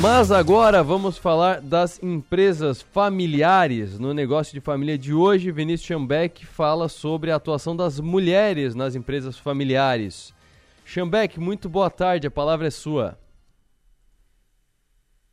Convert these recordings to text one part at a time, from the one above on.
Mas agora vamos falar das empresas familiares. No negócio de família de hoje, Vinícius Schambeck fala sobre a atuação das mulheres nas empresas familiares. Schambeck, muito boa tarde, a palavra é sua.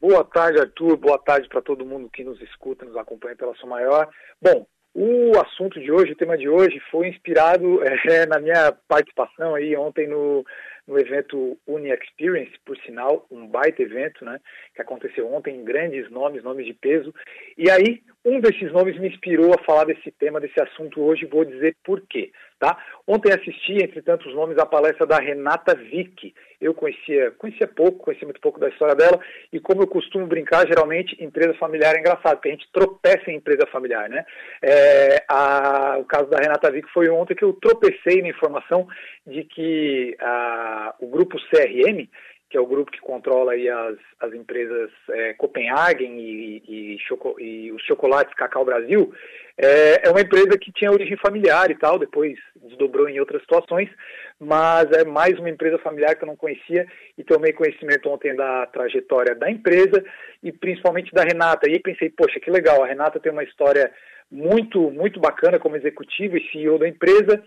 Boa tarde, Arthur. Boa tarde para todo mundo que nos escuta, nos acompanha pela sua maior. Bom, o assunto de hoje, o tema de hoje, foi inspirado é, na minha participação aí ontem no no evento Uni Experience, por sinal, um baita evento, né, que aconteceu ontem, grandes nomes, nomes de peso. E aí, um desses nomes me inspirou a falar desse tema, desse assunto hoje, vou dizer por quê. Tá? Ontem assisti, entre tantos nomes, a palestra da Renata Vick. Eu conhecia, conhecia pouco, conhecia muito pouco da história dela, e como eu costumo brincar, geralmente, empresa familiar é engraçado, porque a gente tropeça em empresa familiar. Né? É, a, o caso da Renata Vick foi ontem que eu tropecei na informação de que a, o grupo CRM, que é o grupo que controla aí as, as empresas é, Copenhagen e, e, choco, e, os chocolates Cacau Brasil, é, é, uma empresa que tinha origem familiar e tal, depois desdobrou em outras situações, mas é mais uma empresa familiar que eu não conhecia e tomei conhecimento ontem da trajetória da empresa e principalmente da Renata. E pensei, poxa, que legal, a Renata tem uma história muito, muito bacana como executiva e CEO da empresa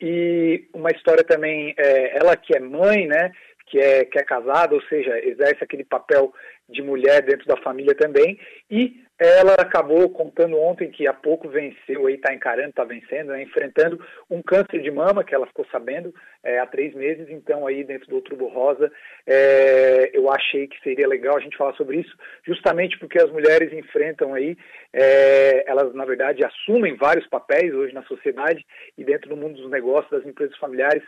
e uma história também, é, ela que é mãe, né, que é, que é casada, ou seja, exerce aquele papel de mulher dentro da família também, e ela acabou contando ontem que há pouco venceu, aí está encarando, está vencendo, né, enfrentando um câncer de mama, que ela ficou sabendo é, há três meses, então aí dentro do Outubro Rosa, é, eu achei que seria legal a gente falar sobre isso, justamente porque as mulheres enfrentam aí, é, elas na verdade assumem vários papéis hoje na sociedade e dentro do mundo dos negócios, das empresas familiares,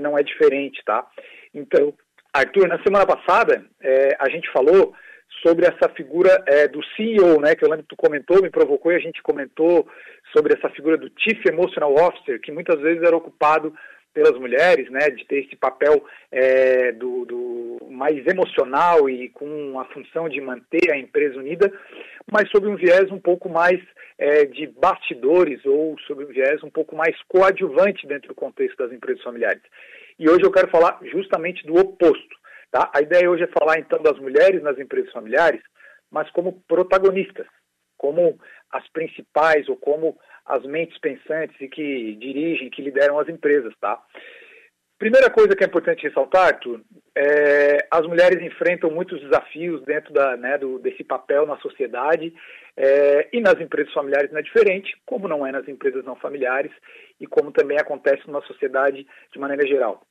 não é diferente, tá? Então, Arthur, na semana passada é, a gente falou sobre essa figura é, do CEO, né, que eu lembro que tu comentou, me provocou e a gente comentou sobre essa figura do Chief Emotional Officer, que muitas vezes era ocupado pelas mulheres, né, de ter esse papel é, do, do, mais emocional e com a função de manter a empresa unida, mas sob um viés um pouco mais é, de bastidores ou sob um viés um pouco mais coadjuvante dentro do contexto das empresas familiares. E hoje eu quero falar justamente do oposto. Tá? A ideia hoje é falar então das mulheres nas empresas familiares, mas como protagonistas, como as principais ou como as mentes pensantes e que dirigem, que lideram as empresas, tá? Primeira coisa que é importante ressaltar, Arthur, é, as mulheres enfrentam muitos desafios dentro da, né, do, desse papel na sociedade é, e nas empresas familiares não é diferente, como não é nas empresas não familiares e como também acontece na sociedade de maneira geral.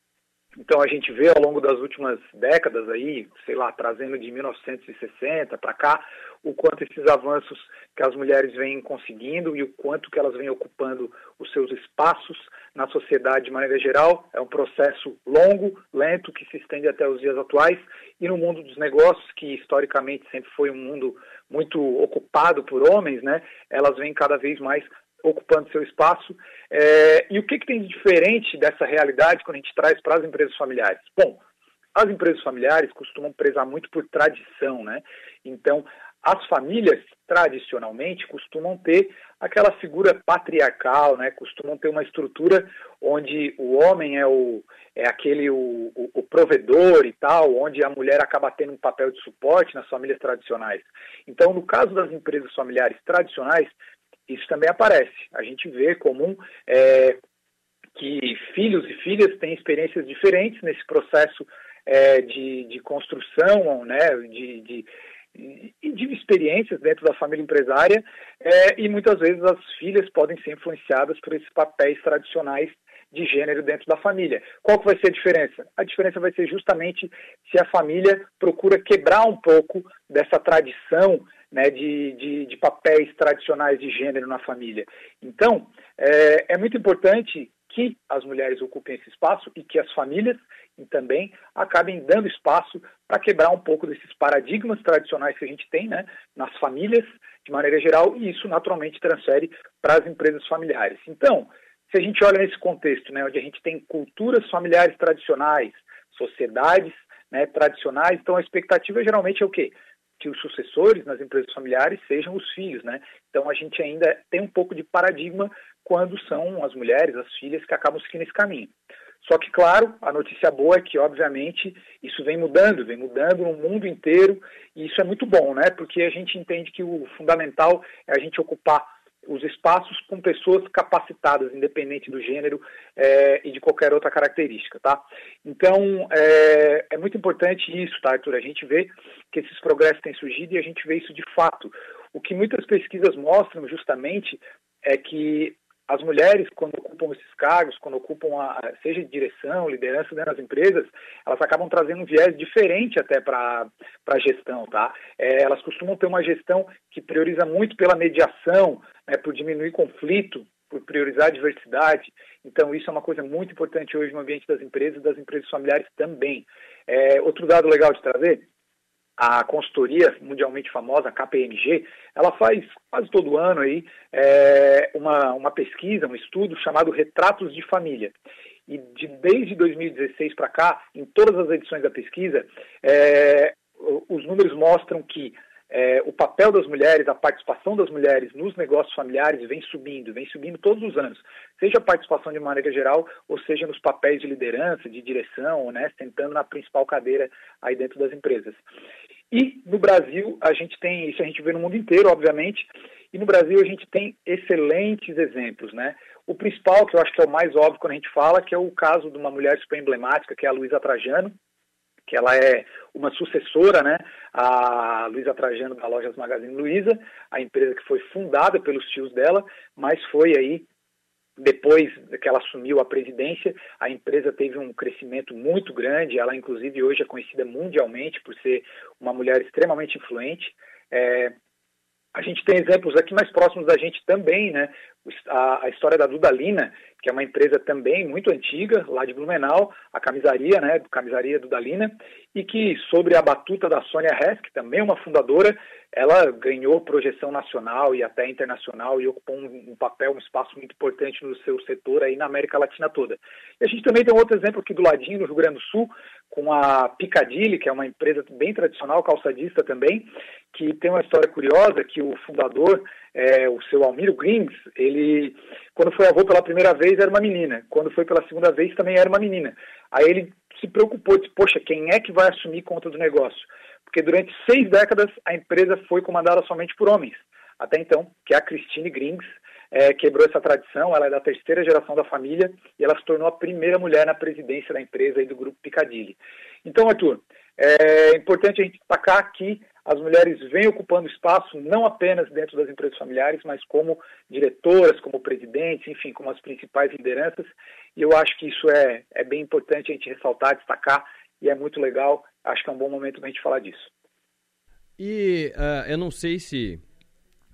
Então a gente vê ao longo das últimas décadas aí, sei lá, trazendo de 1960 para cá, o quanto esses avanços que as mulheres vêm conseguindo e o quanto que elas vêm ocupando os seus espaços na sociedade de maneira geral. É um processo longo, lento, que se estende até os dias atuais. E no mundo dos negócios, que historicamente sempre foi um mundo muito ocupado por homens, né, elas vêm cada vez mais ocupando seu espaço. É, e o que, que tem de diferente dessa realidade quando a gente traz para as empresas familiares? Bom, as empresas familiares costumam prezar muito por tradição, né? Então, as famílias, tradicionalmente, costumam ter aquela figura patriarcal, né? Costumam ter uma estrutura onde o homem é, o, é aquele o, o, o provedor e tal, onde a mulher acaba tendo um papel de suporte nas famílias tradicionais. Então, no caso das empresas familiares tradicionais, isso também aparece. A gente vê comum é, que filhos e filhas têm experiências diferentes nesse processo é, de, de, construção, né, de, de, de, experiências dentro da família empresária, é, e muitas vezes as filhas podem ser influenciadas por esses papéis tradicionais de gênero dentro da família. Qual que vai ser a diferença? A diferença vai ser justamente se a família procura quebrar um pouco dessa tradição né, de, de, de, papéis tradicionais de gênero na família. Então, é, é, muito importante que as mulheres ocupem esse espaço e que as famílias também acabem dando espaço para quebrar um pouco desses paradigmas tradicionais que a gente tem né, nas famílias, de maneira geral, e isso naturalmente transfere para as empresas familiares. Então, se a gente olha nesse contexto, né, onde a gente tem culturas familiares tradicionais, sociedades né, tradicionais, então a expectativa geralmente é o quê? Que os sucessores nas empresas familiares sejam os filhos, né? Então a gente ainda tem um pouco de paradigma quando são as mulheres, as filhas que acabam seguindo esse caminho. Só que, claro, a notícia boa é que, obviamente, isso vem mudando, vem mudando no mundo inteiro, e isso é muito bom, né? Porque a gente entende que o fundamental é a gente ocupar os espaços com pessoas capacitadas, independente do gênero é, e de qualquer outra característica, tá? Então, é, é, muito importante isso, tá, Arthur? A gente vê que esses progressos têm surgido e a gente vê isso de fato. O que muitas pesquisas mostram, justamente, é que as mulheres, quando ocupam esses cargos, quando ocupam, a, seja de direção, liderança dentro das empresas, elas acabam trazendo um viés diferente até para a gestão, tá? É, elas costumam ter uma gestão que prioriza muito pela mediação, né, por diminuir conflito, por priorizar a diversidade. Então, isso é uma coisa muito importante hoje no ambiente das empresas e das empresas familiares também. É, outro dado legal de trazer a consultoria mundialmente famosa, a KPMG, ela faz quase todo ano aí é, uma, uma pesquisa, um estudo chamado Retratos de Família. E de, desde 2016 para cá, em todas as edições da pesquisa, é, os números mostram que é, o papel das mulheres, a participação das mulheres nos negócios familiares vem subindo, vem subindo todos os anos, seja a participação de maneira geral, ou seja nos papéis de liderança, de direção, né, sentando na principal cadeira aí dentro das empresas. E no Brasil a gente tem isso, a gente vê no mundo inteiro, obviamente, e no Brasil a gente tem excelentes exemplos, né? O principal, que eu acho que é o mais óbvio quando a gente fala, que é o caso de uma mulher super emblemática, que é a Luísa Trajano, que ela é uma sucessora, né, a Luísa Trajano da Lojas Magazine Luiza, a empresa que foi fundada pelos tios dela, mas foi aí depois que ela assumiu a presidência, a empresa teve um crescimento muito grande. Ela, inclusive, hoje é conhecida mundialmente por ser uma mulher extremamente influente. É, a gente tem exemplos aqui mais próximos da gente também, né? A, a, história da Dudalina, que é uma empresa também muito antiga, lá de Blumenau, a camisaria, né? Camisaria Dudalina, e que, sobre a batuta da Sônia Hess, que também é uma fundadora, ela ganhou projeção nacional e até internacional e ocupou um, um, papel, um espaço muito importante no seu setor aí na América Latina toda. E a gente também tem outro exemplo aqui do ladinho, no Rio Grande do Sul, com a Piccadilly, que é uma empresa bem tradicional, calçadista também, que tem uma história curiosa, que o fundador, é, o seu Almiro Grings, ele, quando foi avô pela primeira vez, era uma menina. Quando foi pela segunda vez, também era uma menina. Aí ele se preocupou, disse, poxa, quem é que vai assumir conta do negócio? porque durante seis décadas a empresa foi comandada somente por homens. Até então, que é a Christine Grings, é, quebrou essa tradição, ela é da terceira geração da família e ela se tornou a primeira mulher na presidência da empresa e do grupo Piccadilly. Então, Arthur, é importante a gente destacar que as mulheres vêm ocupando espaço não apenas dentro das empresas familiares, mas como diretoras, como presidentes, enfim, como as principais lideranças. E eu acho que isso é, é bem importante a gente ressaltar, destacar, e é muito legal acho que é um bom momento para a gente falar disso. E uh, eu não sei se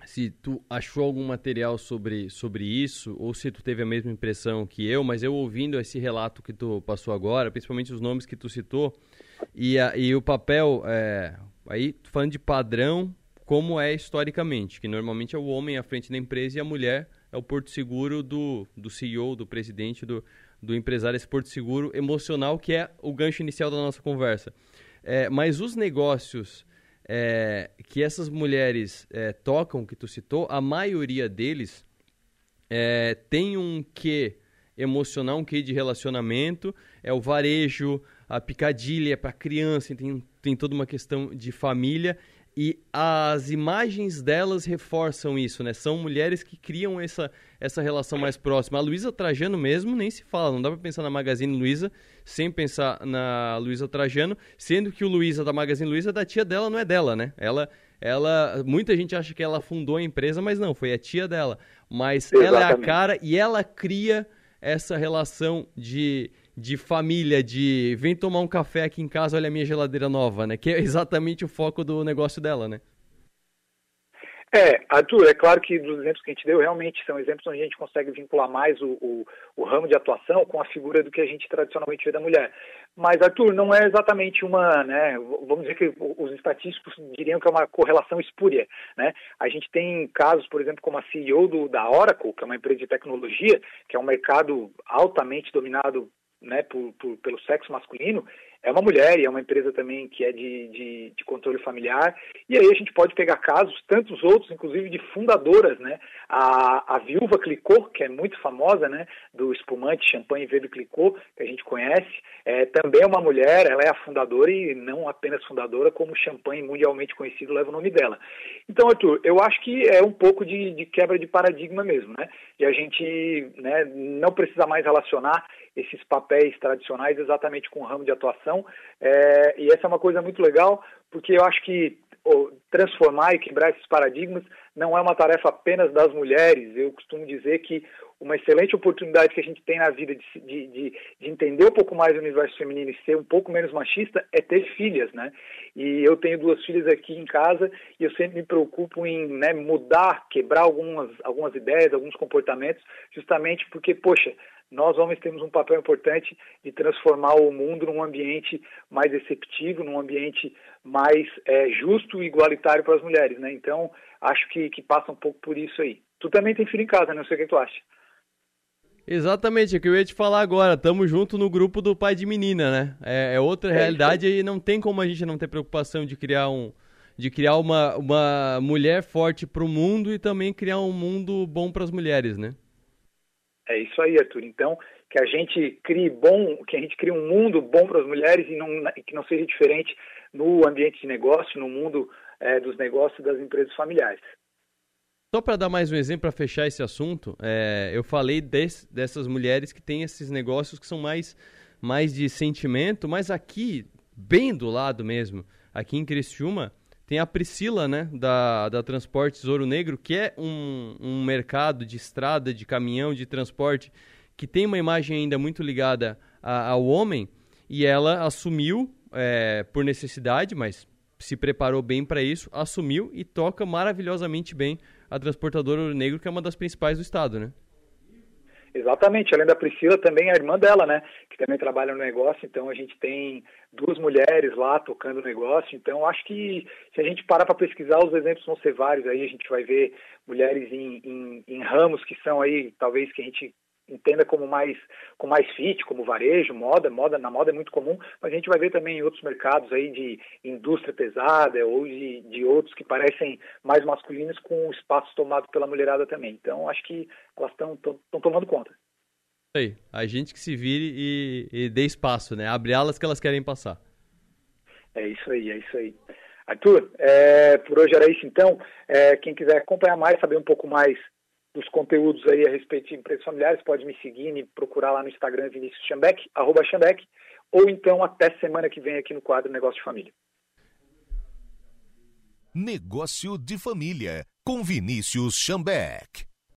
se tu achou algum material sobre, sobre isso ou se tu teve a mesma impressão que eu, mas eu ouvindo esse relato que tu passou agora, principalmente os nomes que tu citou e, a, e o papel, é, aí falando de padrão, como é historicamente, que normalmente é o homem à frente da empresa e a mulher é o porto seguro do, do CEO, do presidente, do, do empresário, esse porto seguro emocional que é o gancho inicial da nossa conversa. É, mas os negócios é, que essas mulheres é, tocam, que tu citou, a maioria deles é, tem um quê emocional, um quê de relacionamento, é o varejo, a picadilha é para criança, tem, tem toda uma questão de família e as imagens delas reforçam isso, né? São mulheres que criam essa, essa relação mais próxima. A Luísa Trajano mesmo nem se fala, não dá para pensar na Magazine Luiza sem pensar na Luísa Trajano, sendo que o Luísa da Magazine Luiza da tia dela não é dela, né? Ela ela muita gente acha que ela fundou a empresa, mas não, foi a tia dela. Mas Exatamente. ela é a cara e ela cria essa relação de de família, de vem tomar um café aqui em casa, olha a minha geladeira nova, né? Que é exatamente o foco do negócio dela, né? É, Arthur, é claro que dos exemplos que a gente deu, realmente são exemplos onde a gente consegue vincular mais o, o, o, ramo de atuação com a figura do que a gente tradicionalmente vê da mulher. Mas, Arthur, não é exatamente uma, né, vamos dizer que os estatísticos diriam que é uma correlação espúria, né? A gente tem casos, por exemplo, como a CEO do, da Oracle, que é uma empresa de tecnologia, que é um mercado altamente dominado né, por, por, pelo sexo masculino, é uma mulher e é uma empresa também que é de, de, de, controle familiar. E aí a gente pode pegar casos, tantos outros, inclusive de fundadoras, né? A, a viúva Clicô, que é muito famosa, né? Do espumante champanhe verde Clicô, que a gente conhece, é, também é uma mulher, ela é a fundadora e não apenas fundadora, como champanhe mundialmente conhecido leva o nome dela. Então, Arthur, eu acho que é um pouco de, de quebra de paradigma mesmo, né? E a gente né, não precisa mais relacionar esses papéis tradicionais exatamente com o ramo de atuação. É, e essa é uma coisa muito legal, porque eu acho que oh, transformar e quebrar esses paradigmas não é uma tarefa apenas das mulheres. Eu costumo dizer que uma excelente oportunidade que a gente tem na vida de, de, de, de, entender um pouco mais o universo feminino e ser um pouco menos machista é ter filhas, né? E eu tenho duas filhas aqui em casa e eu sempre me preocupo em né, mudar, quebrar algumas, algumas ideias, alguns comportamentos, justamente porque, poxa, nós homens temos um papel importante de transformar o mundo num ambiente mais receptivo, num ambiente mais é, justo e igualitário para as mulheres, né? Então, acho que, que passa um pouco por isso aí. Tu também tem filho em casa, né? Não sei o que tu acha. Exatamente, é o que eu ia te falar agora. Tamo junto no grupo do pai de menina, né? É, é outra é realidade e não tem como a gente não ter preocupação de criar um, de criar uma, uma mulher forte para o mundo e também criar um mundo bom para as mulheres, né? É isso aí, Arthur. Então, que a gente crie bom, que a gente crie um mundo bom para as mulheres e não, que não seja diferente no ambiente de negócio, no mundo é, dos negócios das empresas familiares. Só para dar mais um exemplo para fechar esse assunto, é, eu falei des, dessas mulheres que têm esses negócios que são mais, mais de sentimento, mas aqui, bem do lado mesmo, aqui em Criciúma, tem a Priscila, né, da, da Transportes Ouro Negro, que é um, um mercado de estrada, de caminhão, de transporte, que tem uma imagem ainda muito ligada a, ao homem, e ela assumiu, é, por necessidade, mas se preparou bem para isso, assumiu e toca maravilhosamente bem a Transportadora Ouro Negro, que é uma das principais do estado, né? Exatamente, além da Priscila, também a irmã dela, né? Que também trabalha no negócio, então a gente tem duas mulheres lá tocando o negócio. Então, acho que se a gente parar para pesquisar, os exemplos vão ser vários. Aí a gente vai ver mulheres em, em, em ramos que são aí, talvez que a gente entenda como mais com mais fit, como varejo, moda, moda na moda é muito comum, mas a gente vai ver também em outros mercados aí de indústria pesada ou de, de outros que parecem mais masculinos com espaço tomado pela mulherada também. Então acho que elas estão tomando conta. Aí, a gente que se vire e, e dê espaço, né? Abre alas que elas querem passar. É isso aí, é isso aí. Arthur, é, por hoje era isso então. É, quem quiser acompanhar mais, saber um pouco mais dos conteúdos aí a respeito de empresas familiares, pode me seguir, me procurar lá no Instagram Vinícius Chambeck, arroba ou então até semana que vem aqui no quadro Negócio de Família. Negócio de Família, com Vinícius Chambeck.